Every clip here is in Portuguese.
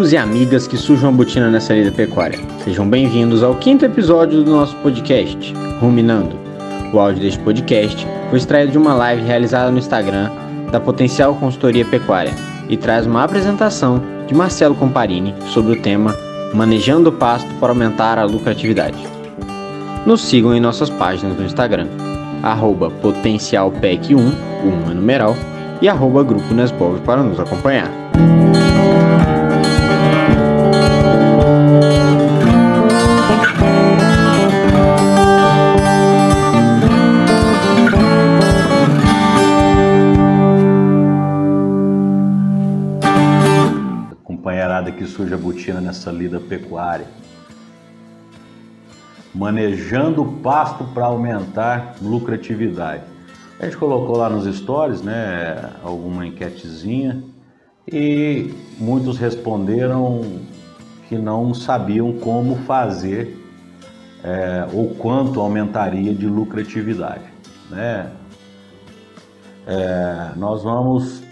Amigos e amigas que sujam a botina nessa lida pecuária, sejam bem-vindos ao quinto episódio do nosso podcast, Ruminando. O áudio deste podcast foi extraído de uma live realizada no Instagram da Potencial Consultoria Pecuária e traz uma apresentação de Marcelo Comparini sobre o tema Manejando o Pasto para Aumentar a Lucratividade. Nos sigam em nossas páginas no Instagram, arroba potencialpec1, 1 é numeral, e arroba Grupo Nesbov para nos acompanhar. Que surge a botina nessa lida pecuária. Manejando o pasto para aumentar lucratividade. A gente colocou lá nos stories, né, alguma enquetezinha e muitos responderam que não sabiam como fazer é, ou quanto aumentaria de lucratividade, né? É, nós vamos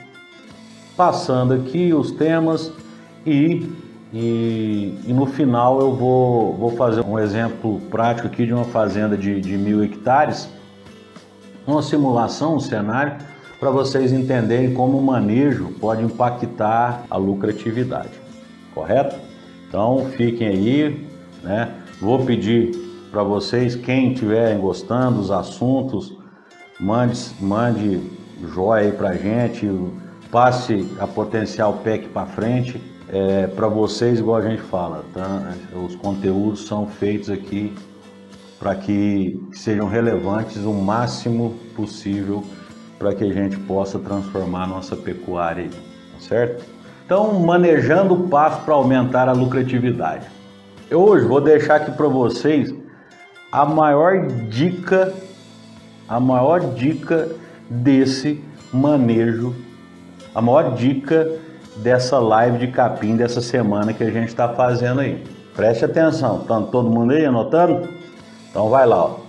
passando aqui os temas e, e, e, no final eu vou, vou fazer um exemplo prático aqui de uma fazenda de, de mil hectares, uma simulação, um cenário, para vocês entenderem como o manejo pode impactar a lucratividade, correto? Então fiquem aí, né? Vou pedir para vocês, quem estiverem gostando dos assuntos, mande, mande joia aí para gente, passe a potencial PEC para frente é, para vocês, igual a gente fala, tá? os conteúdos são feitos aqui para que sejam relevantes o máximo possível para que a gente possa transformar a nossa pecuária, tá certo? Então, manejando o pasto para aumentar a lucratividade. Eu hoje vou deixar aqui para vocês a maior dica, a maior dica desse manejo, a maior dica dessa live de capim dessa semana que a gente está fazendo aí. Preste atenção, tá todo mundo aí anotando? Então vai lá. Ó.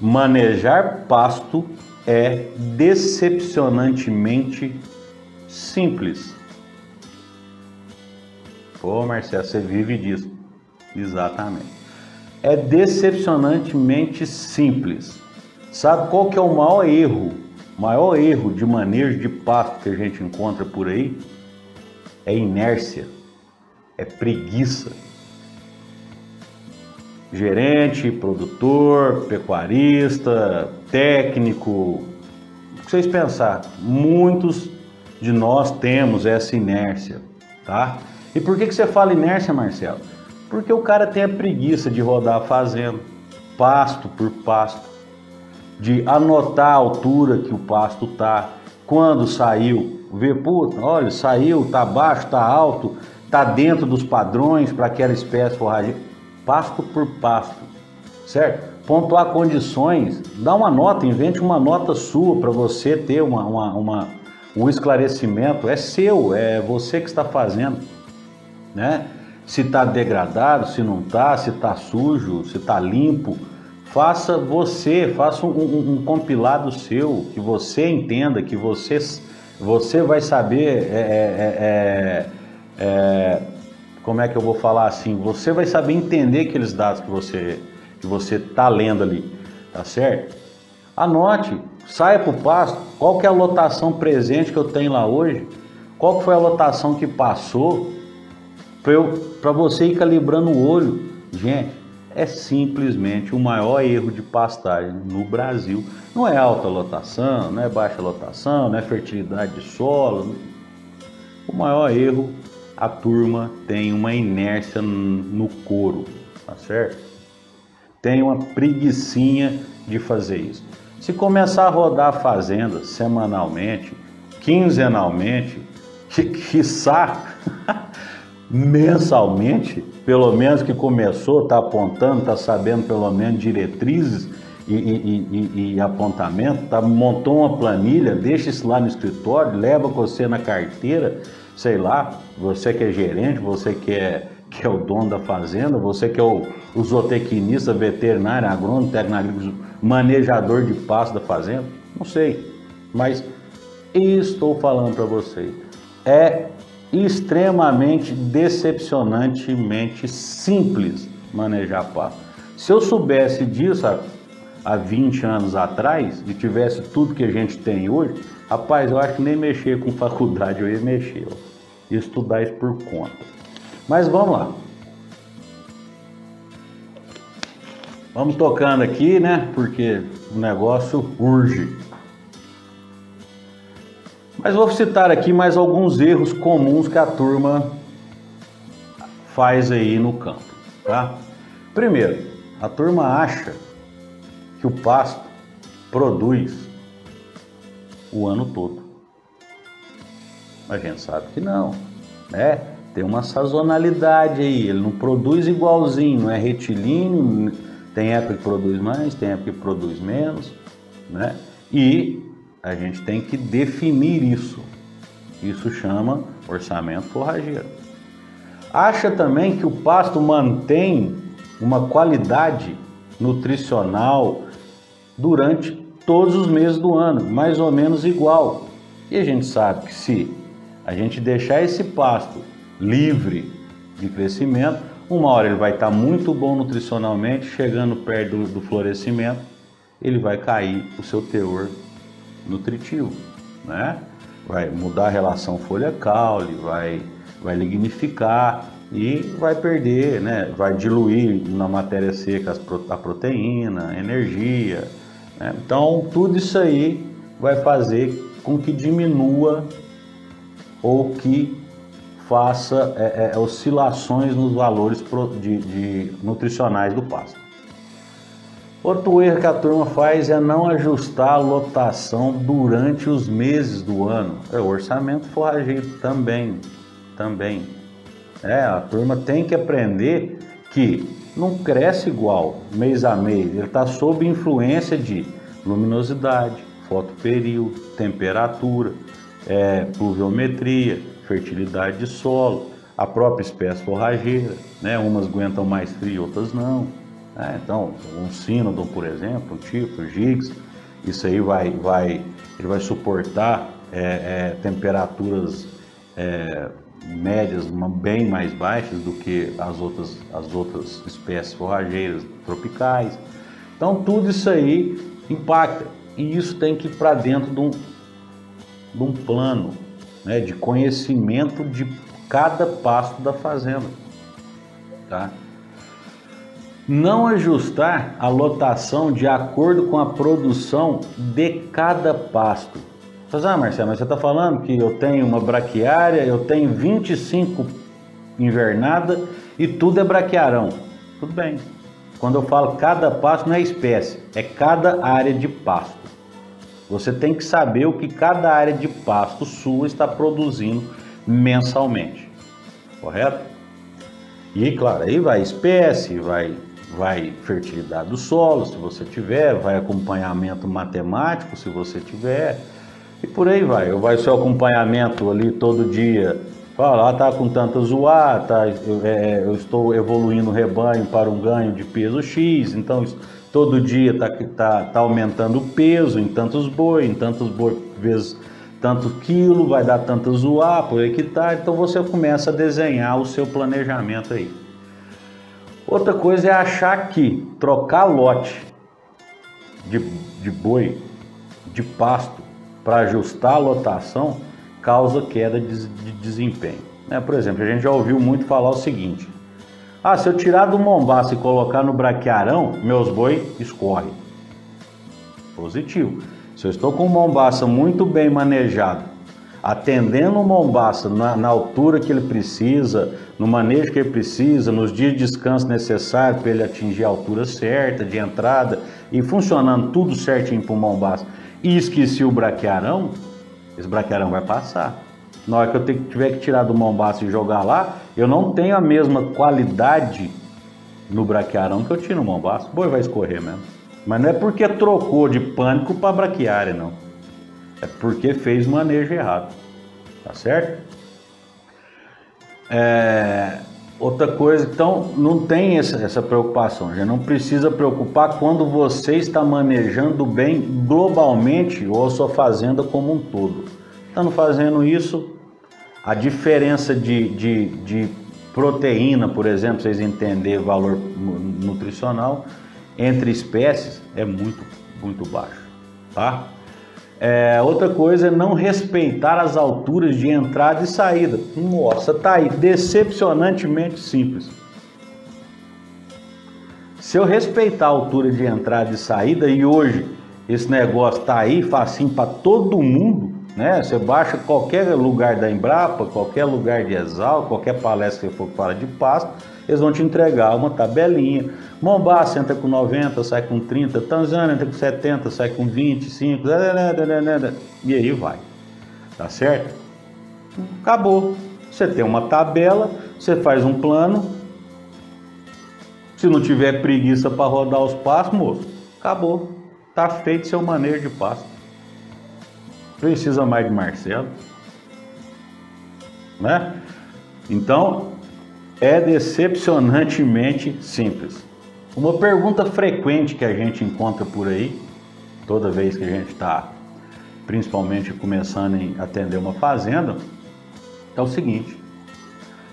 Manejar pasto é decepcionantemente simples. Pô, Marcelo, você vive disso. Exatamente. É decepcionantemente simples. Sabe qual que é o maior erro? Maior erro de manejo de pasto que a gente encontra por aí? É inércia, é preguiça. Gerente, produtor, pecuarista, técnico, o que vocês pensar, muitos de nós temos essa inércia, tá? E por que, que você fala inércia, Marcelo? Porque o cara tem a preguiça de rodar fazendo pasto por pasto, de anotar a altura que o pasto tá, quando saiu, ver, puta, olha, saiu, tá baixo, tá alto, tá dentro dos padrões para aquela espécie forrageira, pasto por pasto, certo? Pontuar condições, dá uma nota, invente uma nota sua para você ter uma, uma, uma, um esclarecimento, é seu, é você que está fazendo, né? Se está degradado, se não está, se está sujo, se está limpo, faça você, faça um, um, um, compilado seu, que você entenda, que você você vai saber é é, é, é, é, como é que eu vou falar assim, você vai saber entender aqueles dados que você que você está lendo ali, tá certo? Anote, saia para o pasto, qual que é a lotação presente que eu tenho lá hoje, qual que foi a lotação que passou, para você ir calibrando o olho. Gente, é simplesmente o maior erro de pastagem no Brasil. Não é alta lotação, não é baixa lotação, não é fertilidade de solo. O maior erro, a turma tem uma inércia no couro, tá certo? Tem uma preguiçinha de fazer isso. Se começar a rodar a fazenda semanalmente, quinzenalmente, que, quiçá mensalmente, pelo menos que começou, está apontando, está sabendo pelo menos diretrizes e, e, e, e apontamento, tá, montou uma planilha, deixa isso lá no escritório, leva você na carteira, sei lá, você que é gerente, você que é, que é o dono da fazenda, você que é o, o zootecnista, veterinário, agrônomo, técnico, manejador de pasto da fazenda, não sei, mas estou falando para você, é extremamente decepcionantemente simples manejar pasto. Se eu soubesse disso há, há 20 anos atrás e tivesse tudo que a gente tem hoje, rapaz, eu acho que nem mexer com faculdade eu ia mexer, ó. estudar isso por conta. Mas vamos lá. Vamos tocando aqui, né? Porque o negócio urge. Mas vou citar aqui mais alguns erros comuns que a turma faz aí no campo, tá? Primeiro, a turma acha que o pasto produz o ano todo. Mas a gente sabe que não, né? Tem uma sazonalidade aí, ele não produz igualzinho, não é retilíneo, tem época que produz mais, tem época que produz menos, né? E a gente tem que definir isso. Isso chama orçamento forrageiro. Acha também que o pasto mantém uma qualidade nutricional durante todos os meses do ano, mais ou menos igual. E a gente sabe que se a gente deixar esse pasto livre de crescimento, uma hora ele vai estar muito bom nutricionalmente, chegando perto do, florescimento, ele vai cair o seu teor nutritivo, né? Vai mudar a relação folha-caule, vai, vai lignificar e vai perder, né? Vai diluir na matéria seca a proteína, a energia. Né? Então, tudo isso aí vai fazer com que diminua ou que faça é, é, oscilações nos valores de, de nutricionais do pasto. Outro erro que a turma faz é não ajustar a lotação durante os meses do ano. É o orçamento forrageiro também, também. É, a turma tem que aprender que não cresce igual mês a mês. Ele está sob influência de luminosidade, fotoperíodo, temperatura, é, pluviometria, fertilidade de solo, a própria espécie forrageira. Né? Umas aguentam mais frio, outras não. Né? Então, um sínodon, por exemplo, um tipo, gigs, isso aí vai, vai, ele vai suportar é, é, temperaturas é, médias bem mais baixas do que as outras, as outras espécies forrageiras tropicais. Então, tudo isso aí impacta e isso tem que ir para dentro de um, de um plano né, de conhecimento de cada pasto da fazenda. Tá? Não ajustar a lotação de acordo com a produção de cada pasto. Você ah, Marcelo, mas você está falando que eu tenho uma braquiária, eu tenho 25 invernada e tudo é braquiarão. Tudo bem. Quando eu falo cada pasto não é espécie, é cada área de pasto. Você tem que saber o que cada área de pasto sua está produzindo mensalmente. Correto? E claro, aí vai espécie, vai vai fertilidade do solo, se você tiver, vai acompanhamento matemático, se você tiver, e por aí vai. Vai o seu acompanhamento ali todo dia. Fala, ah, tá com tanta zoar, tá, eu, é, eu estou evoluindo o rebanho para um ganho de peso X, então todo dia tá, tá, tá aumentando o peso em tantos boi, em tantos boi vezes tanto quilo, vai dar tanto zoar por hectare, então você começa a desenhar o seu planejamento aí. Outra coisa é achar que trocar lote de, de boi, de pasto, para ajustar a lotação, causa queda de, de desempenho. Né? Por exemplo, a gente já ouviu muito falar o seguinte: ah, se eu tirar do mombaço e colocar no braquearão, meus boi escorrem. Positivo. Se eu estou com um mombaça muito bem manejado, atendendo o mombaça na, na, altura que ele precisa, no manejo que ele precisa, nos dias de descanso necessários para ele atingir a altura certa de entrada e funcionando tudo certinho para o mombaça e esqueci o braquearão, esse braquearão vai passar. Na hora que eu tiver que tirar do mombaço e jogar lá, eu não tenho a mesma qualidade no braquearão que eu tiro no mombaço. O boi vai escorrer mesmo. Mas não é porque trocou de pânico para braquiária, não. É porque fez manejo errado. Tá certo? É, outra coisa, então não tem essa, essa preocupação, já não precisa preocupar quando você está manejando bem globalmente ou a sua fazenda como um todo. Estando fazendo isso, a diferença de, de, de proteína, por exemplo, vocês entenderem o valor nutricional, entre espécies é muito, muito baixo, tá? É, outra coisa é não respeitar as alturas de entrada e saída. Nossa, tá aí, decepcionantemente simples. Se eu respeitar a altura de entrada e saída e hoje esse negócio tá aí, facinho para todo mundo, né? Você baixa qualquer lugar da Embrapa, qualquer lugar de Exal, qualquer palestra que for fala de pasto, eles vão te entregar uma tabelinha. Mombasa entra com 90, sai com 30, Tanzânia entra com 70, sai com 25, e aí vai. Tá certo? Acabou. Você tem uma tabela, você faz um plano. Se não tiver preguiça para rodar os passos, moço, acabou. Tá feito seu manejo de pasto. Precisa mais de Marcelo. Né? Então, é decepcionantemente simples. Uma pergunta frequente que a gente encontra por aí, toda vez que a gente está, principalmente começando a atender uma fazenda, é o seguinte: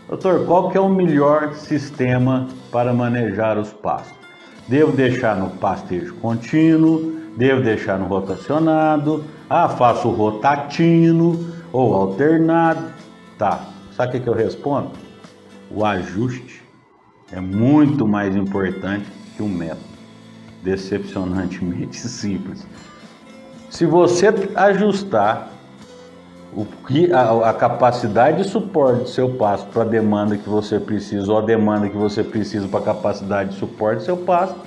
Doutor, qual que é o melhor sistema para manejar os pastos? Devo deixar no pastejo contínuo? Devo deixar no rotacionado? Ah, faço rotatino ou alternado? Tá. Sabe o que eu respondo? O ajuste é muito mais importante que um método. Decepcionantemente simples. Se você ajustar o que, a, a, capacidade de suporte do seu pasto para a demanda que você precisa ou a demanda que você precisa para a capacidade de suporte do seu pasto,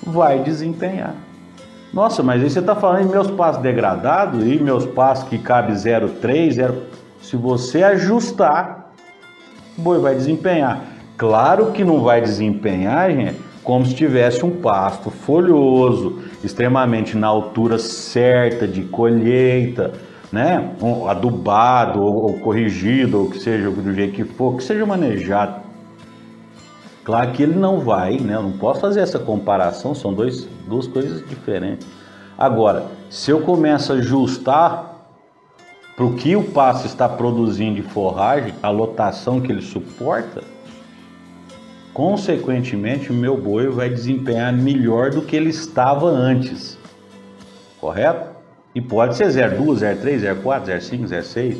vai desempenhar. Nossa, mas aí você está falando em meus pastos degradados e meus pastos que cabe 0,3, 0... Se você ajustar, o boi vai desempenhar. Claro que não vai desempenhar, gente, como se tivesse um pasto folhoso, extremamente na altura certa de colheita, né? Um adubado ou, ou corrigido, ou que seja do jeito que for, que seja manejado. Claro que ele não vai, né? Eu não posso fazer essa comparação, são dois, duas coisas diferentes. Agora, se eu começo a ajustar para o que o pasto está produzindo de forragem, a lotação que ele suporta, consequentemente o meu boi vai desempenhar melhor do que ele estava antes. Correto? E pode ser 02, 03, 04, 05, 06,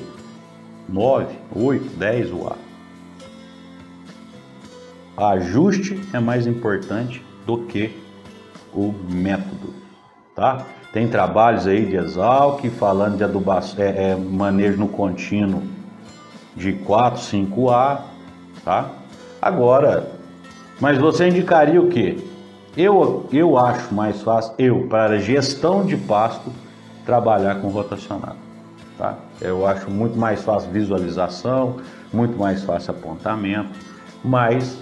9, 8, 10 o A. Ajuste é mais importante do que o método, tá? Tem trabalhos aí de Exalc falando de adubação, é, é, manejo no contínuo de 4, 5A, tá? Agora, mas você indicaria o que? Eu, eu acho mais fácil, eu, para gestão de pasto, trabalhar com rotacionado. Tá? Eu acho muito mais fácil visualização, muito mais fácil apontamento, mas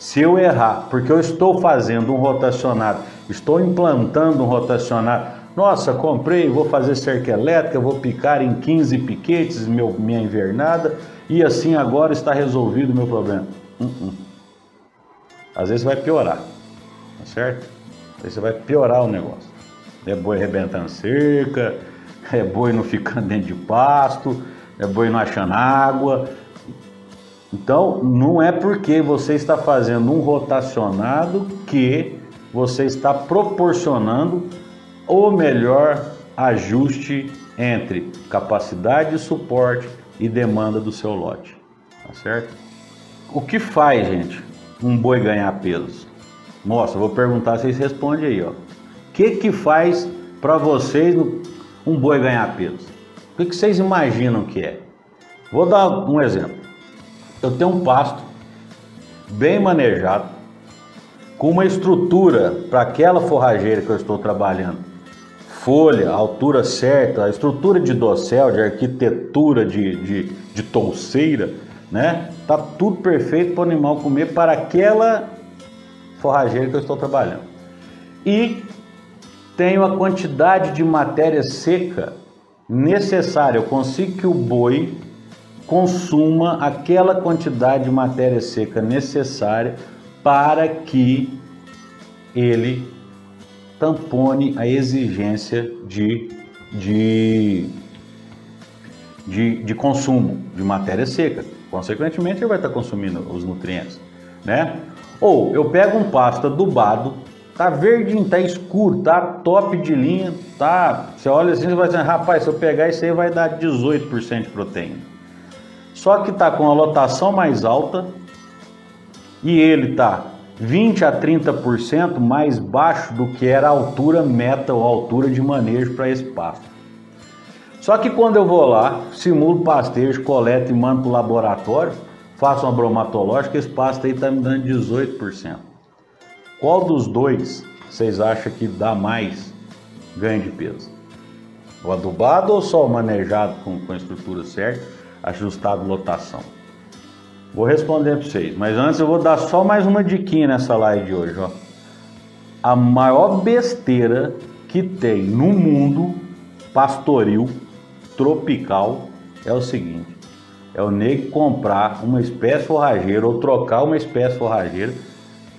se eu errar, porque eu estou fazendo um rotacionado, estou implantando um rotacionado, nossa, comprei, vou fazer cerca elétrica, vou picar em 15 piquetes meu, minha invernada e assim agora está resolvido o meu problema. Uh -uh às vezes vai piorar, tá certo? Aí você vai piorar o negócio. É boi arrebentando cerca, é boi não ficando dentro de pasto, é boi não achando água. Então, não é porque você está fazendo um rotacionado que você está proporcionando o melhor ajuste entre capacidade de suporte e demanda do seu lote, tá certo? O que faz, gente? um boi ganhar peso? Nossa, vou perguntar, vocês respondem aí, ó. O que que faz para vocês um boi ganhar peso? O que, que vocês imaginam que é? Vou dar um exemplo. Eu tenho um pasto bem manejado, com uma estrutura para aquela forrageira que eu estou trabalhando. Folha, altura certa, a estrutura de dossel, de arquitetura de, de, de touceira, né? Tá tudo perfeito para o animal comer para aquela forrageira que eu estou trabalhando. E tenho a quantidade de matéria seca necessária. Eu consigo que o boi consuma aquela quantidade de matéria seca necessária para que ele tampone a exigência de, de de, de consumo de matéria seca. Consequentemente, ele vai estar consumindo os nutrientes, né? Ou eu pego um pasto adubado, tá verdinho, tá escuro, tá top de linha, tá. Você olha assim e vai dizer, rapaz, se eu pegar isso aí vai dar 18% de proteína. Só que tá com a lotação mais alta e ele tá 20 a 30% mais baixo do que era a altura meta ou altura de manejo para esse pasto. Só que quando eu vou lá, simulo pastejo, coleto e mando para o laboratório, faço uma bromatológica, esse pasto aí está me dando 18%. Qual dos dois vocês acham que dá mais ganho de peso? O adubado ou só o manejado com, com a estrutura certa, ajustado lotação? Vou responder para vocês, mas antes eu vou dar só mais uma diquinha nessa live de hoje. Ó. A maior besteira que tem no mundo pastoril tropical é o seguinte: é o nego comprar uma espécie forrageira ou trocar uma espécie forrageira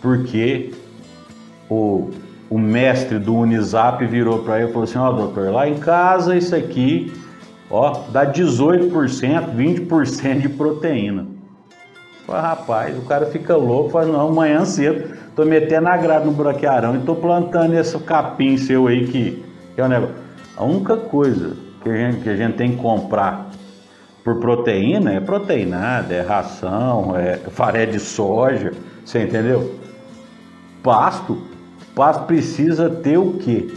porque o, o mestre do Unisap virou para ele e falou assim: Ó, oh, doutor, lá em casa isso aqui ó, dá 18%, 20% de proteína. Falei, rapaz, o cara fica louco, fala, não, amanhã cedo, tô metendo a grade no braquearão e tô plantando esse capim seu aí que, que é o negócio. A única coisa que a, gente, que a gente tem que comprar por proteína é proteinada, é ração, é faré de soja, você entendeu? Pasto, pasto precisa ter o quê?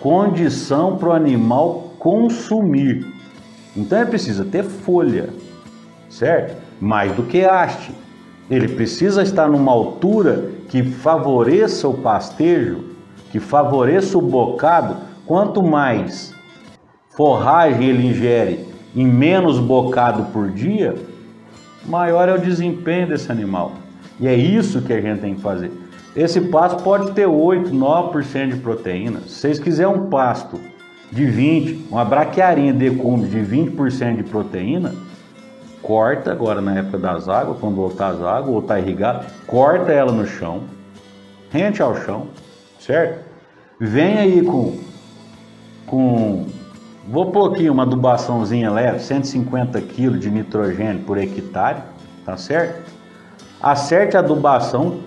Condição para o animal consumir. Então ele precisa ter folha, certo? Mais do que haste. Ele precisa estar numa altura que favoreça o pastejo, que favoreça o bocado Quanto mais forragem ele ingere em menos bocado por dia, maior é o desempenho desse animal. E é isso que a gente tem que fazer. Esse pasto pode ter 8, 9% de proteína. Se vocês quiserem um pasto de 20, uma braquiarinha de decúmbio de 20% de proteína, corta agora na época das águas, quando voltar as águas, ou está irrigado, corta ela no chão, rente ao chão, certo? Vem aí com com, vou pôr aqui uma adubaçãozinha leve, 150 kg de nitrogênio por hectare, tá certo? Acerte a adubação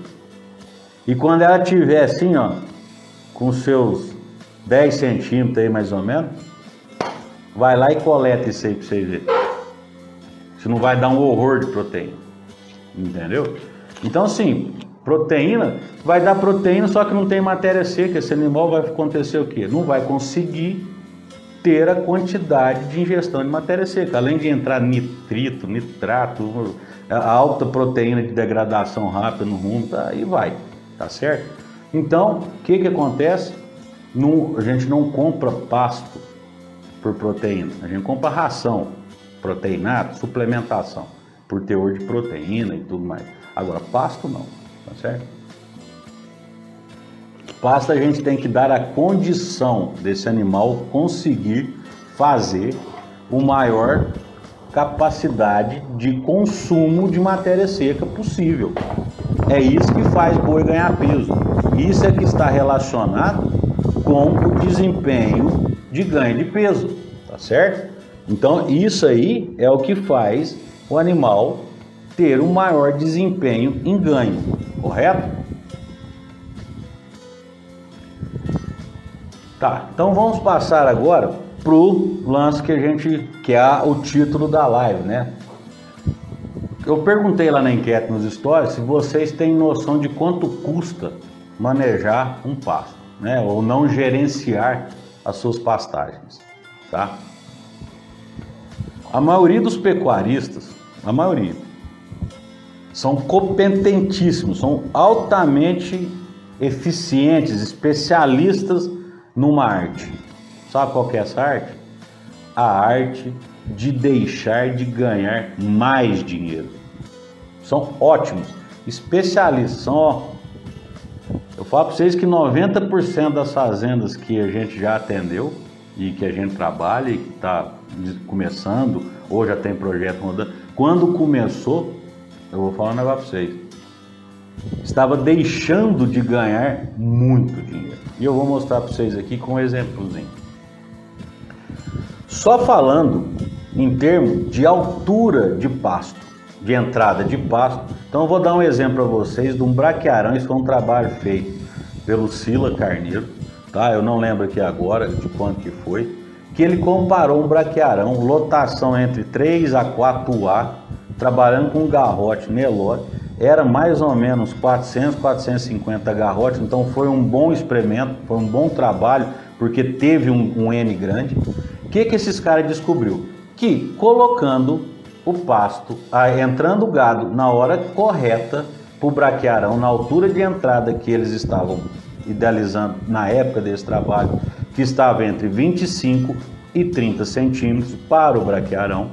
e quando ela tiver assim, ó, com seus 10 centímetros aí mais ou menos, vai lá e coleta isso aí pra vocês verem. Isso não vai dar um horror de proteína, entendeu? Então assim, Proteína, vai dar proteína, só que não tem matéria seca. Esse animal vai acontecer o quê? Não vai conseguir ter a quantidade de ingestão de matéria seca. Além de entrar nitrito, nitrato, a alta proteína de degradação rápida no rumo, tá, aí vai, tá certo? Então, o que, que acontece? a gente não compra pasto por proteína, a gente compra ração, proteinato, suplementação, por teor de proteína e tudo mais. Agora, pasto não tá certo? Basta a gente tem que dar a condição desse animal conseguir fazer o maior capacidade de consumo de matéria seca possível. É isso que faz boi ganhar peso. Isso é que está relacionado com o desempenho de ganho de peso, tá certo? Então, isso aí é o que faz o animal ter um maior desempenho em ganho, correto? Tá, então vamos passar agora pro lance que a gente que é o título da live, né? Eu perguntei lá na enquete nos stories se vocês têm noção de quanto custa manejar um pasto, né? Ou não gerenciar as suas pastagens, tá? A maioria dos pecuaristas, a maioria, são competentíssimos, são altamente eficientes, especialistas numa arte. Sabe qual é essa arte? A arte de deixar de ganhar mais dinheiro. São ótimos, especialistas, são ó, eu falo para vocês que 90% das fazendas que a gente já atendeu e que a gente trabalha e que está começando, ou já tem projeto rodando, quando começou, eu vou falar um negócio para vocês. Estava deixando de ganhar muito dinheiro. E eu vou mostrar para vocês aqui com um exemplozinho. Só falando em termos de altura de pasto, de entrada de pasto. Então eu vou dar um exemplo para vocês de um braquiarão, isso foi um trabalho feito pelo Sila Carneiro, tá? Eu não lembro aqui agora de quanto que foi, que ele comparou um braquiarão, lotação entre 3 a 4A, trabalhando com garrote Nelore, era mais ou menos 400, 450 garrotes, então foi um bom experimento, foi um bom trabalho, porque teve um, um N grande. O que, que esses caras descobriu? Que colocando o pasto, entrando o gado na hora correta para o braquearão, na altura de entrada que eles estavam idealizando na época desse trabalho, que estava entre 25 e 30 centímetros para o braquearão,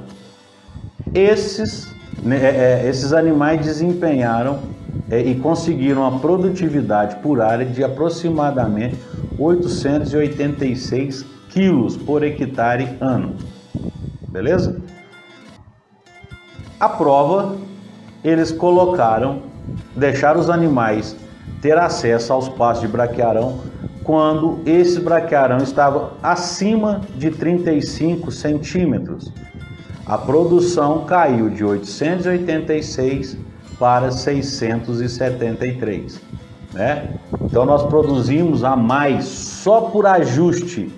esses, né, é, é, esses animais desempenharam é, e conseguiram a produtividade por área de aproximadamente 886 quilos por hectare ano. Beleza? A prova, eles colocaram, deixaram os animais ter acesso aos pastos de braquearão quando esse braquearão estava acima de 35 centímetros. A produção caiu de 886 para 673. Né? Então nós produzimos a mais só por ajuste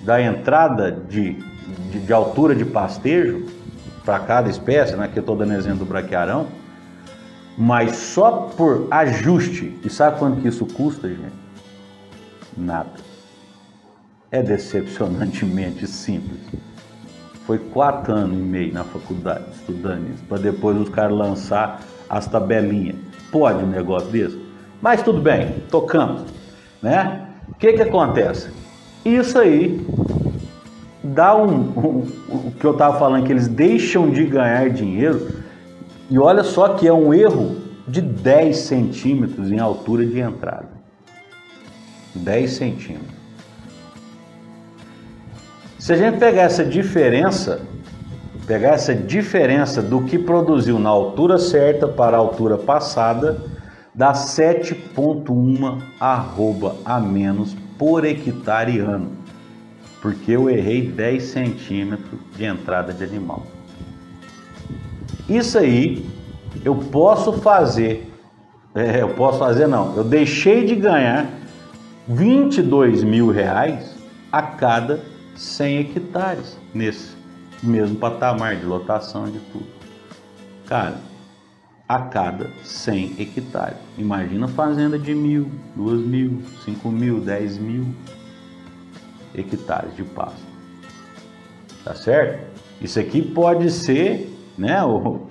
da entrada de, de, de altura de pastejo para cada espécie, né? que eu estou dando exemplo do braquiarão, mas só por ajuste. E sabe quanto que isso custa, gente? Nada. É decepcionantemente simples. Foi quatro anos e meio na faculdade estudando isso, para depois os caras lançar as tabelinhas. Pode um negócio desse? Mas tudo bem, tocamos. Né? O que, que acontece? Isso aí dá um, um, o que eu estava falando, que eles deixam de ganhar dinheiro, e olha só que é um erro de 10 centímetros em altura de entrada. 10 centímetros. Se a gente pegar essa diferença, pegar essa diferença do que produziu na altura certa para a altura passada, dá 7,1 arroba a menos por hectare ano, porque eu errei 10 centímetros de entrada de animal. Isso aí eu posso fazer, é, eu posso fazer não, eu deixei de ganhar 22 mil reais a cada 100 hectares nesse mesmo patamar de lotação de tudo. Cara, a cada 100 hectares. Imagina fazenda de mil, duas mil, cinco mil, dez mil hectares de pasto. Tá certo? Isso aqui pode ser, né, o,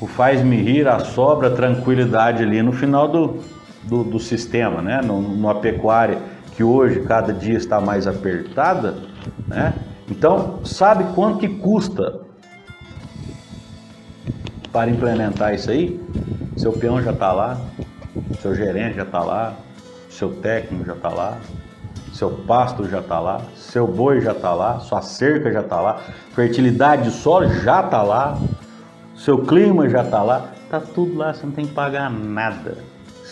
o faz-me rir, a sobra, a tranquilidade ali no final do, do, do sistema, né? Numa pecuária que hoje cada dia está mais apertada, né? Então, sabe quanto que custa para implementar isso aí? Seu peão já está lá, seu gerente já está lá, seu técnico já está lá, seu pasto já está lá, seu boi já está lá, sua cerca já está lá, fertilidade de solo já está lá, seu clima já está lá, tá tudo lá, você não tem que pagar nada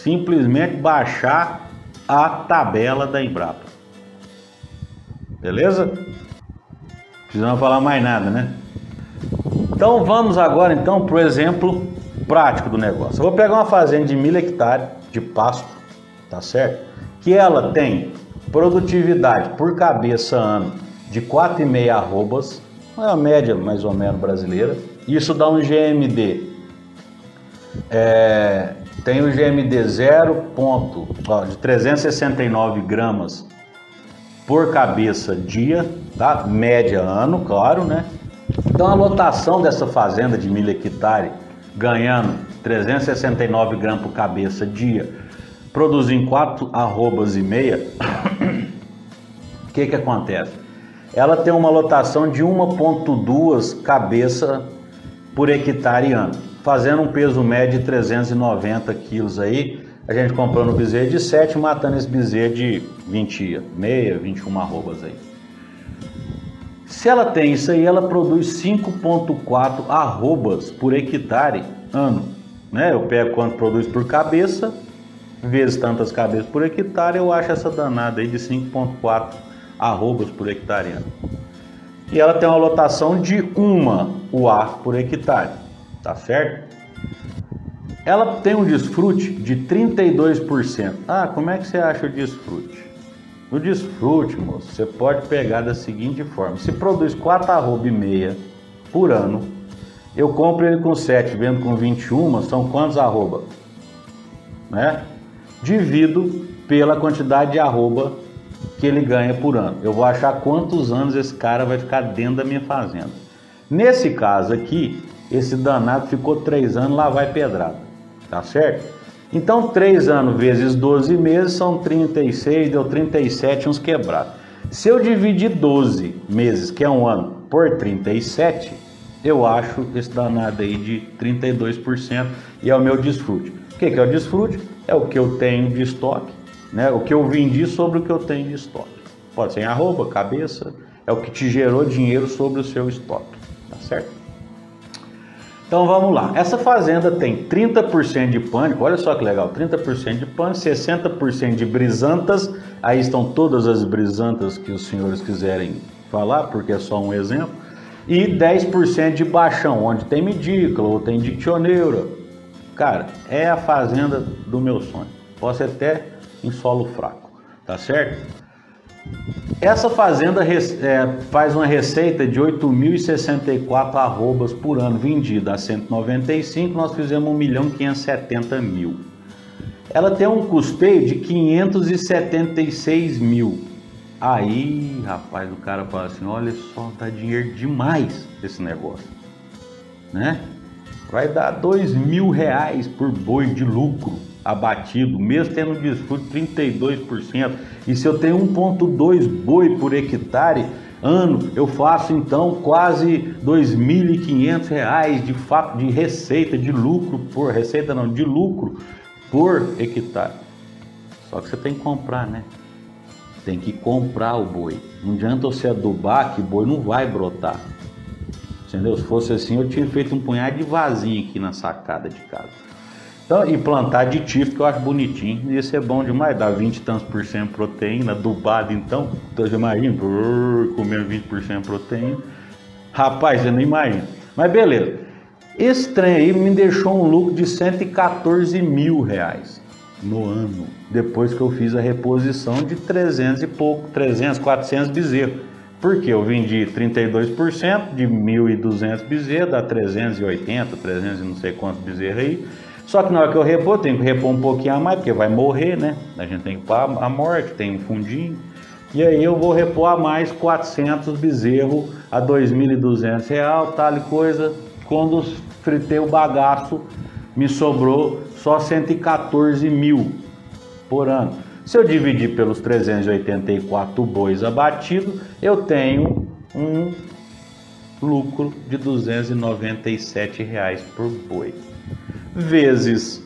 simplesmente baixar a tabela da Embrapa. Beleza? Precisamos falar mais nada, né? Então vamos agora então para o exemplo prático do negócio. Eu vou pegar uma fazenda de mil hectares de pasto, tá certo? Que ela tem produtividade por cabeça ano de 4,5 arrobas, é a média mais ou menos brasileira. Isso dá um GMD é, tem o GMD 0. Ponto, ó, de 369 gramas por cabeça dia, tá? Média ano, claro, né? Então a lotação dessa fazenda de mil hectares, ganhando 369 gramas por cabeça dia, produzindo 4 arrobas e meia, o que que acontece? Ela tem uma lotação de 1.2 cabeça por hectare ano fazendo um peso médio de 390 quilos aí, a gente comprando bezerro de 7, matando esse bezerro de 20, meia, 21 arrobas aí. Se ela tem isso aí, ela produz 5,4 arrobas por hectare ano. Né? Eu pego quanto produz por cabeça, vezes tantas cabeças por hectare, eu acho essa danada aí de 5,4 arrobas por hectare ano. e ela tem uma lotação de uma UA por hectare, tá certo? Ela tem um desfrute de 32%. Ah, como é que você acha o desfrute? O desfrute, moço, você pode pegar da seguinte forma: se produz 4 arroba e meia por ano, eu compro ele com 7, vendo com 21, são quantos arroba? Né? Divido pela quantidade de arroba que ele ganha por ano. Eu vou achar quantos anos esse cara vai ficar dentro da minha fazenda. Nesse caso aqui, esse danado ficou 3 anos lá vai pedrada. Tá certo? Então, 3 anos vezes 12 meses são 36, deu 37, uns quebrados. Se eu dividir 12 meses, que é um ano, por 37, eu acho esse danado aí de 32% e é o meu desfrute. O que, que é o desfrute? É o que eu tenho de estoque, né? o que eu vendi sobre o que eu tenho de estoque. Pode ser em arroba, cabeça, é o que te gerou dinheiro sobre o seu estoque, tá certo? Então vamos lá. Essa fazenda tem 30% de pânico, olha só que legal, 30% de pânico, 60% de brisantas, aí estão todas as brisantas que os senhores quiserem falar, porque é só um exemplo, e 10% de baixão, onde tem medícula ou tem dictioneura. Cara, é a fazenda do meu sonho. Posso até em solo fraco, tá certo? Essa fazenda é, faz uma receita de 8.064 arrobas por ano, vendida a 195, nós fizemos 1 milhão 570 mil. Ela tem um custeio de 576 mil. Aí, rapaz, o cara fala assim, olha só, dá dinheiro demais esse negócio, né? Vai dar dois mil reais por boi de lucro abatido, mesmo tendo um desfrute 32%. E se eu tenho 1,2 boi por hectare ano, eu faço então quase R$ 2.500 de de receita, de lucro por receita não, de lucro por hectare. Só que você tem que comprar, né? Tem que comprar o boi. Não adianta você adubar que boi não vai brotar. Entendeu? Se fosse assim, eu tinha feito um punhado de vasinho aqui na sacada de casa. Então, e plantar aditivo que eu acho bonitinho. Ia ser bom demais, dá 20 e tantos por cento de proteína, adubado então. Então você imagina, comendo 20% de proteína. Rapaz, você não imagina. Mas beleza. Esse trem aí me deixou um lucro de 114 mil reais no ano. Depois que eu fiz a reposição de 300 e pouco, 300, 400 bezerros. Porque eu vendi 32% de 1.200 bezerros, dá 380, 300 e não sei quantos bezerros aí. Só que na hora que eu repor, tenho que repor um pouquinho a mais, porque vai morrer, né? A gente tem que pôr a morte, tem um fundinho. E aí eu vou repor a mais 400 bezerros a 2.200 real, tal e coisa. Quando fritei o bagaço, me sobrou só 114 mil por ano. Se eu dividir pelos 384 bois abatidos, eu tenho um lucro de 297 reais por boi vezes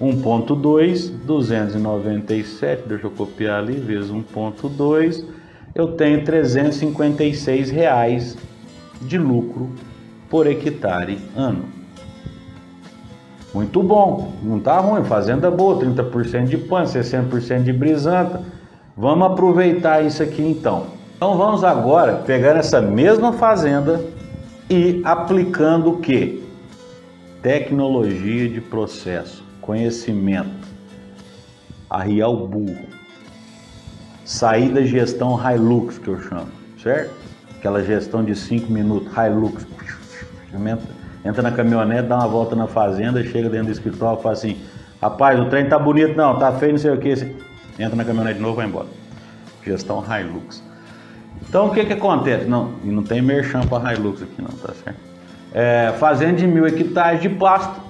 1.2, 297, deixa eu copiar ali, vezes 1.2, eu tenho 356 reais de lucro por hectare ano. Muito bom, não tá ruim, fazenda boa, 30% de pano, 60% de brisanta. Vamos aproveitar isso aqui então. Então vamos agora pegar essa mesma fazenda e aplicando o que? Tecnologia de processo, conhecimento, arriar o burro, sair da gestão Hilux, que eu chamo, certo? Aquela gestão de 5 minutos, Hilux, entra na caminhonete, dá uma volta na fazenda, chega dentro do escritório e fala assim, rapaz, o trem tá bonito não, tá feio, não sei o que, entra na caminhonete de novo e vai embora. Gestão Hilux. Então o que que acontece? Não, e não tem merchan para Hilux aqui não, tá certo? É, fazenda de mil hectares de pasto,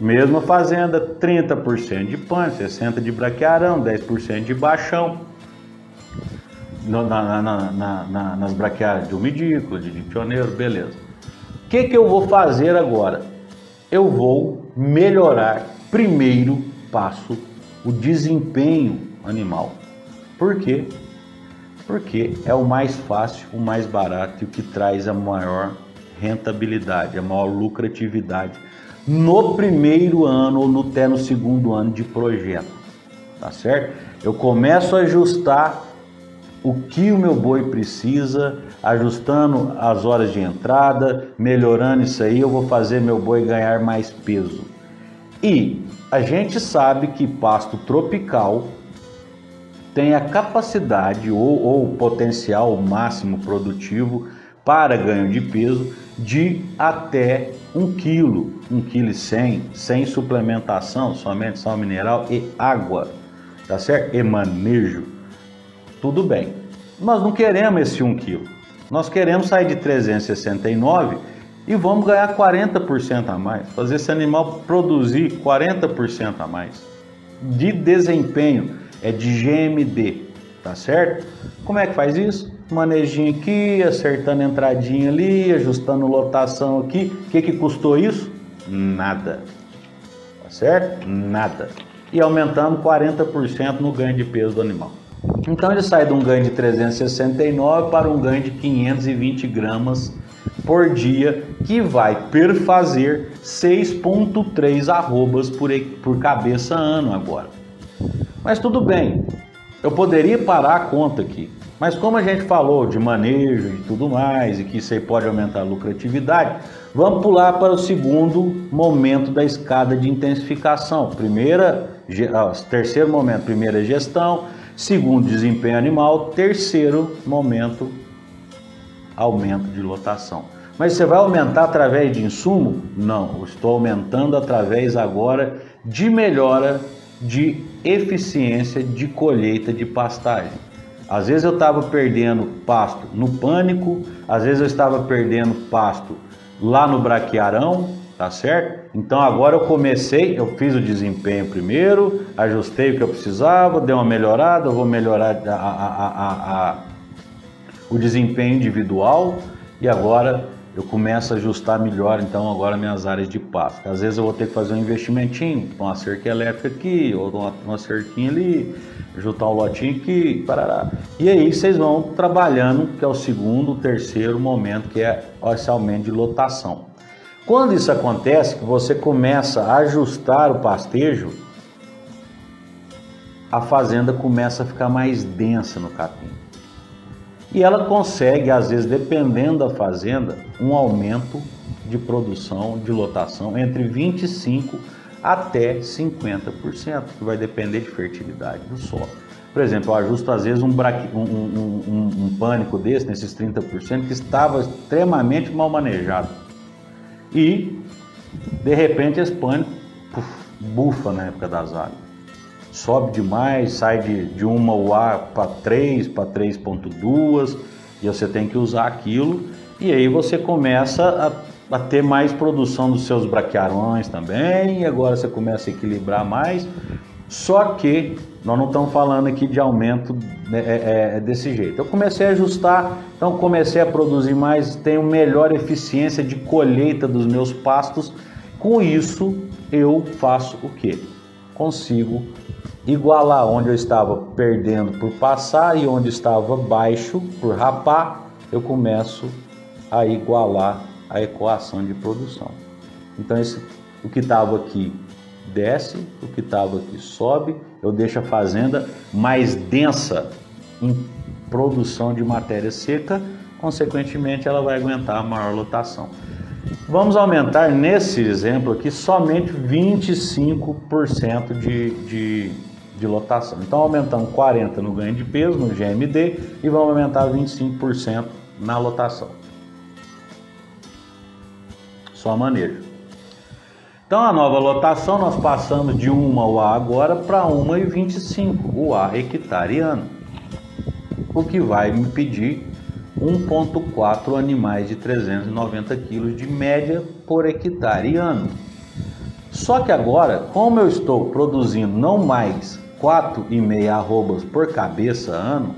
mesma fazenda, 30% de pano, 60% de braquiarão, 10% de baixão, no, na, na, na, nas braquiárias de umidícola, de pioneiro, beleza. O que, que eu vou fazer agora? Eu vou melhorar, primeiro passo, o desempenho animal. Por quê? Porque é o mais fácil, o mais barato e o que traz a maior rentabilidade, a maior lucratividade no primeiro ano ou no, até no segundo ano de projeto, tá certo? Eu começo a ajustar o que o meu boi precisa, ajustando as horas de entrada, melhorando isso aí, eu vou fazer meu boi ganhar mais peso. E a gente sabe que pasto tropical tem a capacidade ou, ou potencial máximo produtivo para ganho de peso de até 1 quilo, 1 kg 100, sem suplementação, somente sal mineral e água, tá certo? E manejo, tudo bem. Nós não queremos esse 1 quilo. Nós queremos sair de 369 e vamos ganhar 40% a mais, fazer esse animal produzir 40% a mais de desempenho, é de GMD, tá certo? Como é que faz isso? Manejinho aqui, acertando entradinha ali, ajustando lotação aqui. O que, que custou isso? Nada. Tá certo? Nada. E aumentando 40% no ganho de peso do animal. Então ele sai de um ganho de 369 para um ganho de 520 gramas por dia, que vai perfazer 6,3 arrobas por, por cabeça ano agora. Mas tudo bem, eu poderia parar a conta aqui. Mas como a gente falou de manejo e tudo mais, e que isso aí pode aumentar a lucratividade, vamos pular para o segundo momento da escada de intensificação. Primeira, terceiro momento, primeira gestão, segundo desempenho animal, terceiro momento, aumento de lotação. Mas você vai aumentar através de insumo? Não, estou aumentando através agora de melhora de eficiência de colheita de pastagem. Às vezes eu estava perdendo pasto no pânico, às vezes eu estava perdendo pasto lá no braquiarão, tá certo? Então agora eu comecei, eu fiz o desempenho primeiro, ajustei o que eu precisava, dei uma melhorada, eu vou melhorar a, a, a, o desempenho individual e agora eu começo a ajustar melhor então agora minhas áreas de pasto. Às vezes eu vou ter que fazer um investimentinho, uma cerca elétrica aqui, ou uma, uma cerquinha ali, juntar um lotinho aqui, parará. E aí vocês vão trabalhando, que é o segundo, terceiro momento, que é esse aumento de lotação. Quando isso acontece, que você começa a ajustar o pastejo, a fazenda começa a ficar mais densa no capim. E ela consegue, às vezes, dependendo da fazenda, um aumento de produção, de lotação entre 25 até 50%, que vai depender de fertilidade do solo. Por exemplo, eu ajusto às vezes um, um, um, um, um pânico desse, nesses 30%, que estava extremamente mal manejado. E, de repente, esse pânico bufa na época das águas. Sobe demais, sai de, de uma UA para 3, para 3.2, e você tem que usar aquilo, e aí você começa a a ter mais produção dos seus braquiarões também, e agora você começa a equilibrar mais. Só que nós não estamos falando aqui de aumento né, é, é, é, desse jeito. Eu comecei a ajustar, então comecei a produzir mais, tenho melhor eficiência de colheita dos meus pastos. Com isso, eu faço o que? Consigo igualar onde eu estava perdendo por passar e onde estava baixo por rapar, eu começo a igualar a equação de produção. Então, esse, o que estava aqui desce, o que estava aqui sobe, eu deixo a fazenda mais densa em produção de matéria seca, consequentemente ela vai aguentar a maior lotação. Vamos aumentar nesse exemplo aqui somente 25% de, de, de lotação. Então aumentamos 40% no ganho de peso, no GMD, e vamos aumentar 25% na lotação só manejo. Então a nova lotação nós passamos de 1 UA agora para 1,25 UA hectare ano, o que vai me pedir 1,4 animais de 390 quilos de média por hectare ano. Só que agora, como eu estou produzindo não mais 4,5 arrobas por cabeça ano,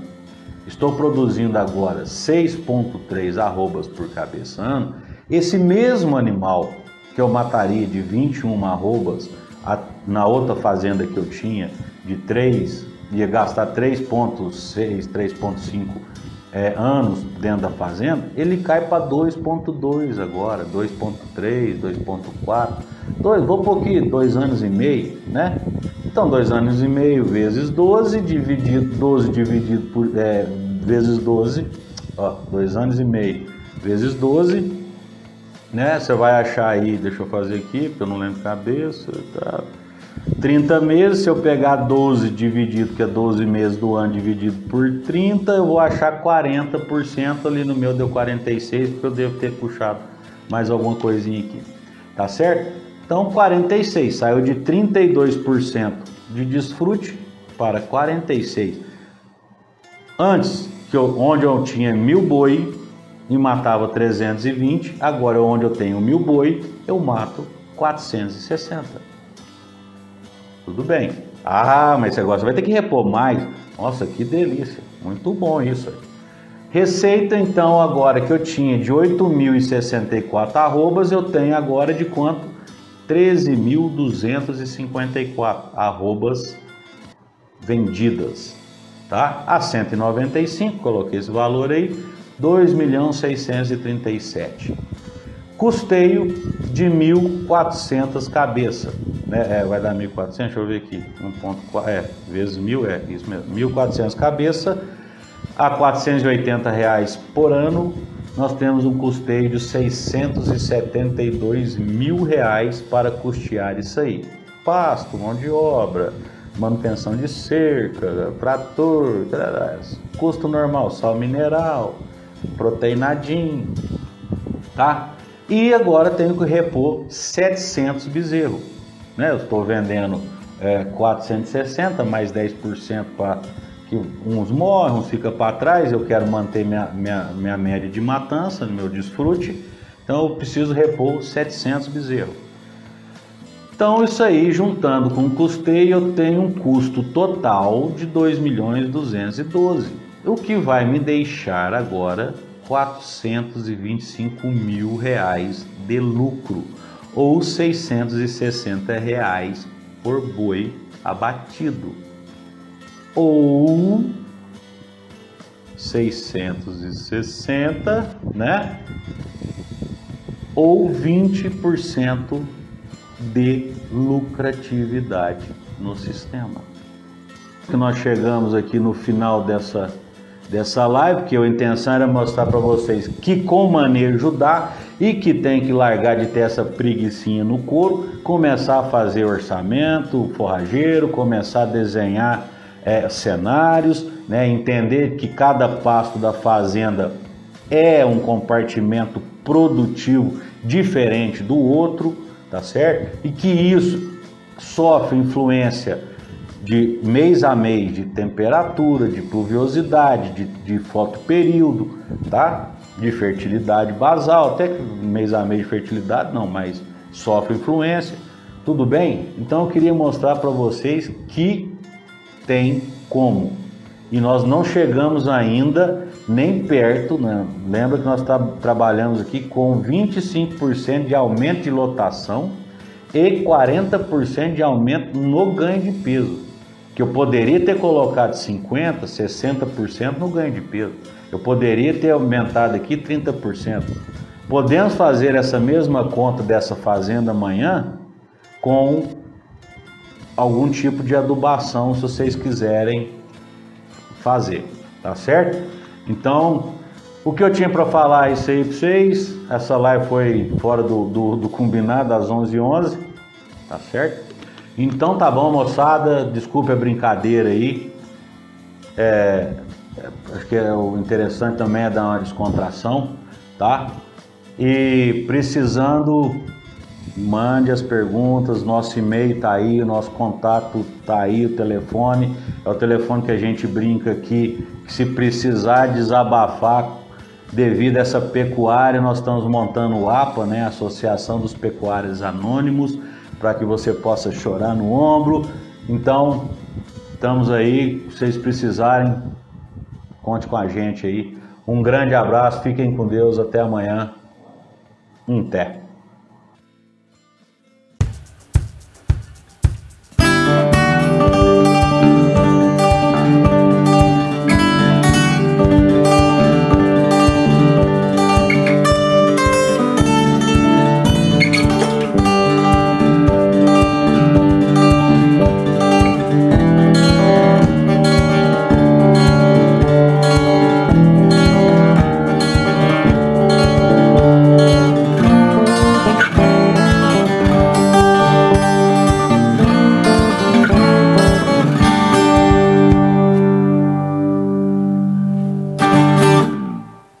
estou produzindo agora 6,3 arrobas por cabeça ano, esse mesmo animal que eu mataria de 21 arrobas na outra fazenda que eu tinha, de 3, ia gastar 3,6, 3,5 é, anos dentro da fazenda, ele cai para 2,2 agora, 2,3, 2,4, dois, vou pôr aqui, 2 anos e meio, né? Então, 2 anos e meio vezes 12, dividido, 12 dividido por, é, vezes 12, ó, dois anos e meio vezes 12, né? Você vai achar aí, deixa eu fazer aqui, porque eu não lembro cabeça, tá? 30 meses, se eu pegar 12 dividido, que é 12 meses do ano dividido por 30, eu vou achar 40%, ali no meu deu 46, porque eu devo ter puxado mais alguma coisinha aqui. Tá certo? Então 46 saiu de 32% de desfrute para 46. Antes, que eu, onde eu tinha mil boi e matava 320, agora onde eu tenho mil boi, eu mato 460. Tudo bem. Ah, mas esse negócio vai ter que repor mais. Nossa, que delícia. Muito bom isso. Receita, então, agora que eu tinha de 8.064 arrobas, eu tenho agora de quanto? 13.254 arrobas vendidas, tá? A 195, coloquei esse valor aí, 2.637 custeio de 1.400 cabeças. Né? É, vai dar 1.400, deixa eu ver aqui, 1.4, é, vezes 1.000, é isso mesmo, 1.400 cabeças a 480 reais por ano, nós temos um custeio de 672 mil reais para custear isso aí. Pasto, mão de obra, manutenção de cerca, trator, custo normal, sal mineral, proteinadinho, tá? E agora tenho que repor 700 bezerros. Né? Eu estou vendendo é, 460 mais 10% para que uns morrem, uns ficam para trás. Eu quero manter minha, minha, minha média de matança, meu desfrute. Então eu preciso repor 700 bezerros. Então isso aí, juntando com o custeio, eu tenho um custo total de 2 milhões 212, o que vai me deixar agora 425 mil reais de lucro ou 660 reais por boi abatido ou 660, né? Ou 20% de lucratividade no sistema. Que nós chegamos aqui no final dessa dessa live, que a intenção era mostrar para vocês que com manejo dá e que tem que largar de ter essa preguiçinha no couro, começar a fazer orçamento forrageiro, começar a desenhar é, cenários, né, entender que cada pasto da fazenda é um compartimento produtivo diferente do outro, tá certo? E que isso sofre influência de mês a mês de temperatura, de pluviosidade, de, de fotoperíodo, tá? De fertilidade basal, até que mês a mês de fertilidade não, mas sofre influência. Tudo bem? Então eu queria mostrar para vocês que tem como. E nós não chegamos ainda nem perto, né? lembra que nós tra trabalhamos aqui com 25% de aumento de lotação e 40% de aumento no ganho de peso que eu poderia ter colocado 50%, 60% no ganho de peso. Eu poderia ter aumentado aqui 30%. Podemos fazer essa mesma conta dessa fazenda amanhã com algum tipo de adubação, se vocês quiserem fazer, tá certo? Então, o que eu tinha para falar é isso aí para vocês. Essa live foi fora do, do, do combinado às 11h11, tá certo? Então tá bom, moçada, desculpe a brincadeira aí. É, é, acho que é o interessante também é dar uma descontração, tá? E precisando, mande as perguntas, nosso e-mail tá aí, o nosso contato tá aí, o telefone, é o telefone que a gente brinca aqui, que se precisar desabafar devido a essa pecuária, nós estamos montando o APA, né, Associação dos Pecuários Anônimos, para que você possa chorar no ombro. Então, estamos aí, se vocês precisarem, conte com a gente aí. Um grande abraço, fiquem com Deus, até amanhã. Um té.